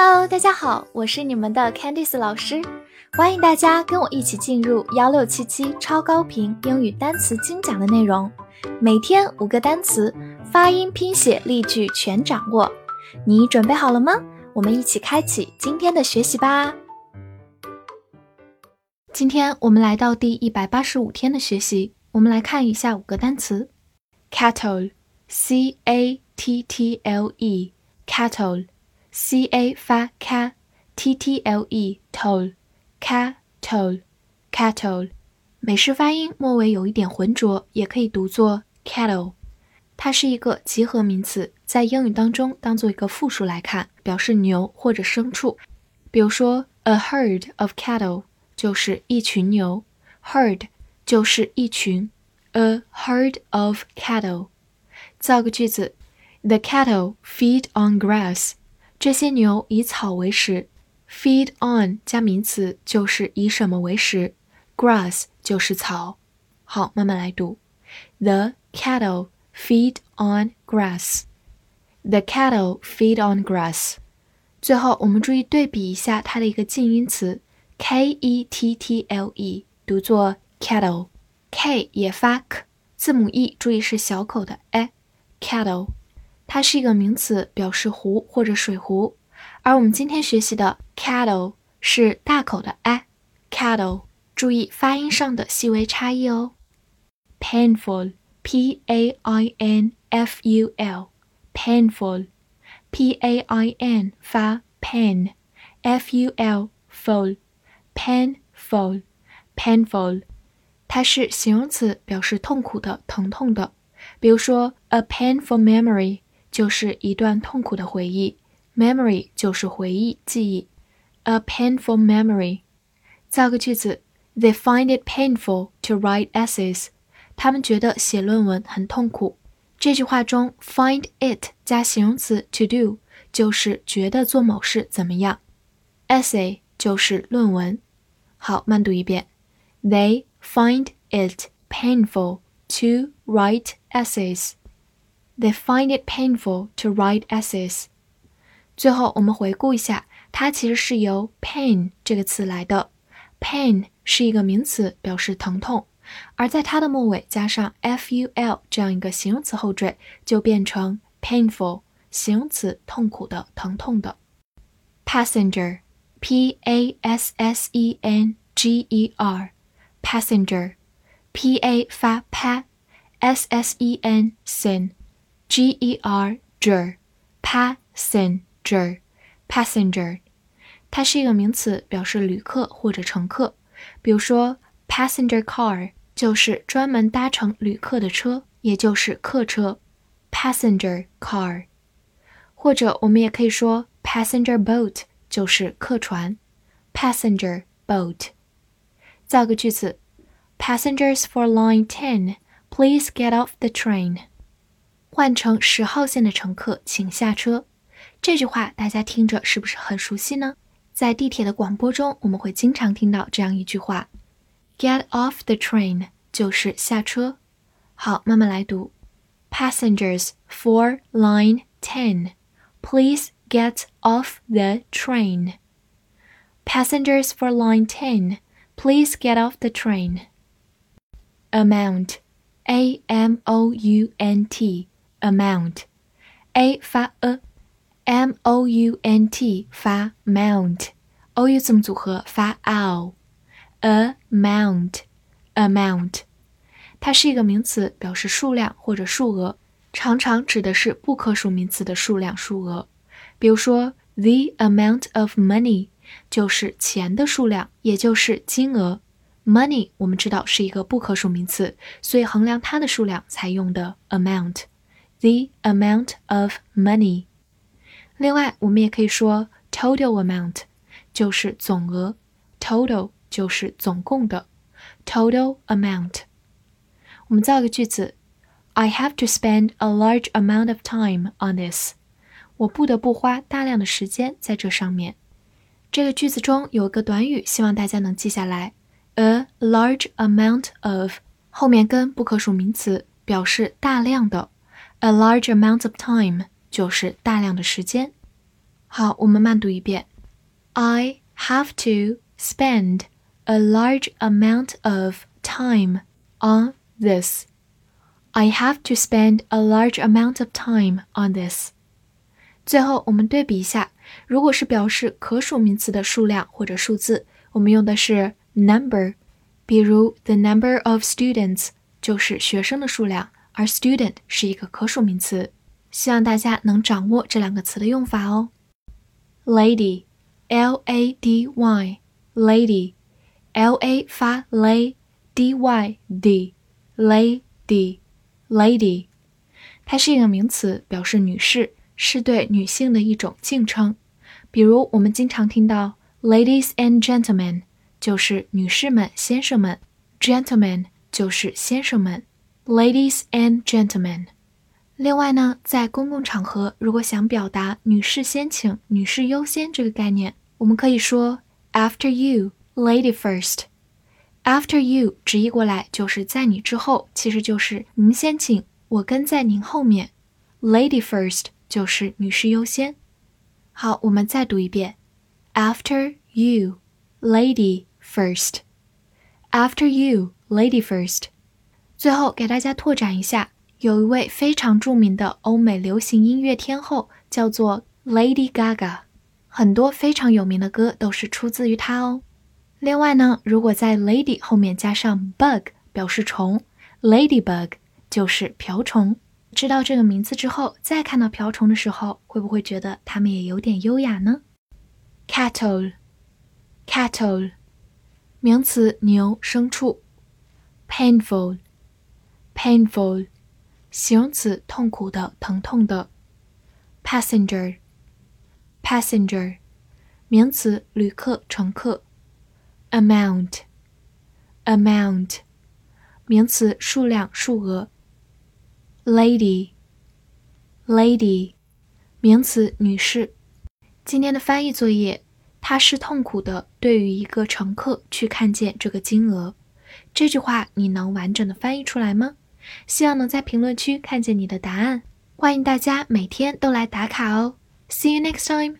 Hello，大家好，我是你们的 Candice 老师，欢迎大家跟我一起进入幺六七七超高频英语单词精讲的内容，每天五个单词，发音、拼写、例句全掌握，你准备好了吗？我们一起开启今天的学习吧。今天我们来到第一百八十五天的学习，我们来看一下五个单词：cattle，c a t t l e，cattle。c a 发 ca，t t l e toll，cattle，cattle，美式发音末尾有一点浑浊，也可以读作 cattle。它是一个集合名词，在英语当中当做一个复数来看，表示牛或者牲畜。比如说，a herd of cattle 就是一群牛，herd 就是一群，a herd of cattle。造个句子：The cattle feed on grass。 这些牛以草为食，feed on 加名词就是以什么为食，grass 就是草。好，慢慢来读，The cattle feed on grass. The cattle feed on grass. 最后，我们注意对比一下它的一个近音词 k e t t l e，读作 cattle，k 也发 k，字母 e 注意是小口的 a，cattle。它是一个名词，表示湖或者水湖，而我们今天学习的 cattle 是大口的 a，cattle，注意发音上的细微差异哦。painful，p a i n f u l，painful，p a i n 发 pain，f u l full，painful，painful，它是形容词，表示痛苦的、疼痛的，比如说 a painful memory。 就是一段痛苦的回忆，memory 就是回忆、记忆，a painful memory。造个句子：They find it painful to write essays。他们觉得写论文很痛苦。这句话中，find it 加形容词 to do 就是觉得做某事怎么样，essay 就是论文。好，慢读一遍：They find it painful to write essays。 They find it painful to write essays。最后，我们回顾一下，它其实是由 pain 这个词来的。pain 是一个名词，表示疼痛，而在它的末尾加上 ful 这样一个形容词后缀，就变成 painful 形容词，痛苦的、疼痛的。passenger，p a s s e n g e r，passenger，p a 发 pa，s s e n sen。 G E R ger，passenger，passenger，它是一个名词，表示旅客或者乘客。比如说，passenger car 就是专门搭乘旅客的车，也就是客车，passenger car。或者我们也可以说，passenger boat 就是客船，passenger boat。造个句子：Passengers for line ten, please get off the train. 换成十号线的乘客，请下车。这句话大家听着是不是很熟悉呢？在地铁的广播中，我们会经常听到这样一句话：“Get off the train” 就是下车。好，慢慢来读：Passengers for line ten, please get off the train. Passengers for line ten, please get off the train. Amount, A M O U N T amount，a 发 a，m o u n t 发 mount，o u 字母组合？发 ow，amount，amount，它是一个名词，表示数量或者数额，常常指的是不可数名词的数量数额。比如说，the amount of money 就是钱的数量，也就是金额。money 我们知道是一个不可数名词，所以衡量它的数量才用的 amount。The amount of money。另外，我们也可以说 total amount，就是总额，total 就是总共的，total amount。我们造个句子：I have to spend a large amount of time on this。我不得不花大量的时间在这上面。这个句子中有一个短语，希望大家能记下来：a large amount of，后面跟不可数名词，表示大量的。A large amount of time 就是大量的时间。 好，我们慢读一遍。I have to spend a large amount of time on this. I have to spend a large amount of time on this. 最后，我们对比一下，如果是表示可数名词的数量或者数字，我们用的是 number，比如 the number of students 就是学生的数量， 而 student 是一个可数名词。希望大家能掌握这两个词的用法哦。Lady，L A D Y，Lady，L A 发 lay，D Y D，Lady，Lady，它是一个名词，表示女士。是对女性的一种敬称，比如我们经常听到 “ladies and gentlemen”，就是女士们、先生们；“gentlemen” 就是先生们；“ladies and gentlemen”。另外呢，在公共场合，如果想表达“女士先请”“女士优先”这个概念，我们可以说 “after you, lady first”。“after you” 直译过来就是在你之后，其实就是您先请，我跟在您后面。“lady first”。就是女士优先。好，我们再读一遍：After you, lady first. After you, lady first. 最后给大家拓展一下，有一位非常著名的欧美流行音乐天后，叫做 Lady Gaga，很多非常有名的歌都是出自于她哦。另外呢，如果在 lady 后面加上 bug，表示虫，ladybug 就是瓢虫。知道这个名字之后，再看到瓢虫的时候，会不会觉得它们也有点优雅呢？Cattle，cattle，名词，牛、牲畜。Painful Painful，形容词，痛苦的、疼痛的。Passenger，passenger，名词，旅客、乘客。Amount，amount，名词，数量、数额。Lady，lady，名词，女士。今天的翻译作业，它是痛苦的。对于一个乘客去看见这个金额，这句话你能完整的翻译出来吗？希望能在评论区看见你的答案。欢迎大家每天都来打卡哦。See you next time.